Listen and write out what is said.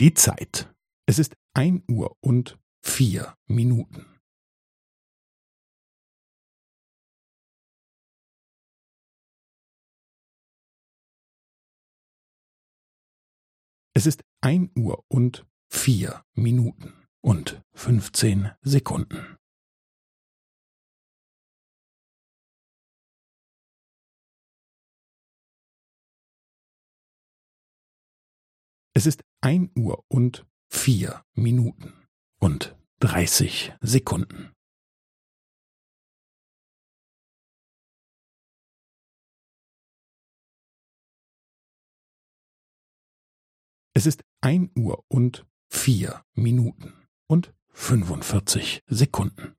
Die Zeit. Es ist ein Uhr und vier Minuten. Es ist ein Uhr und vier Minuten und fünfzehn Sekunden. Es ist ein Uhr und vier Minuten und dreißig Sekunden. Es ist ein Uhr und vier Minuten und fünfundvierzig Sekunden.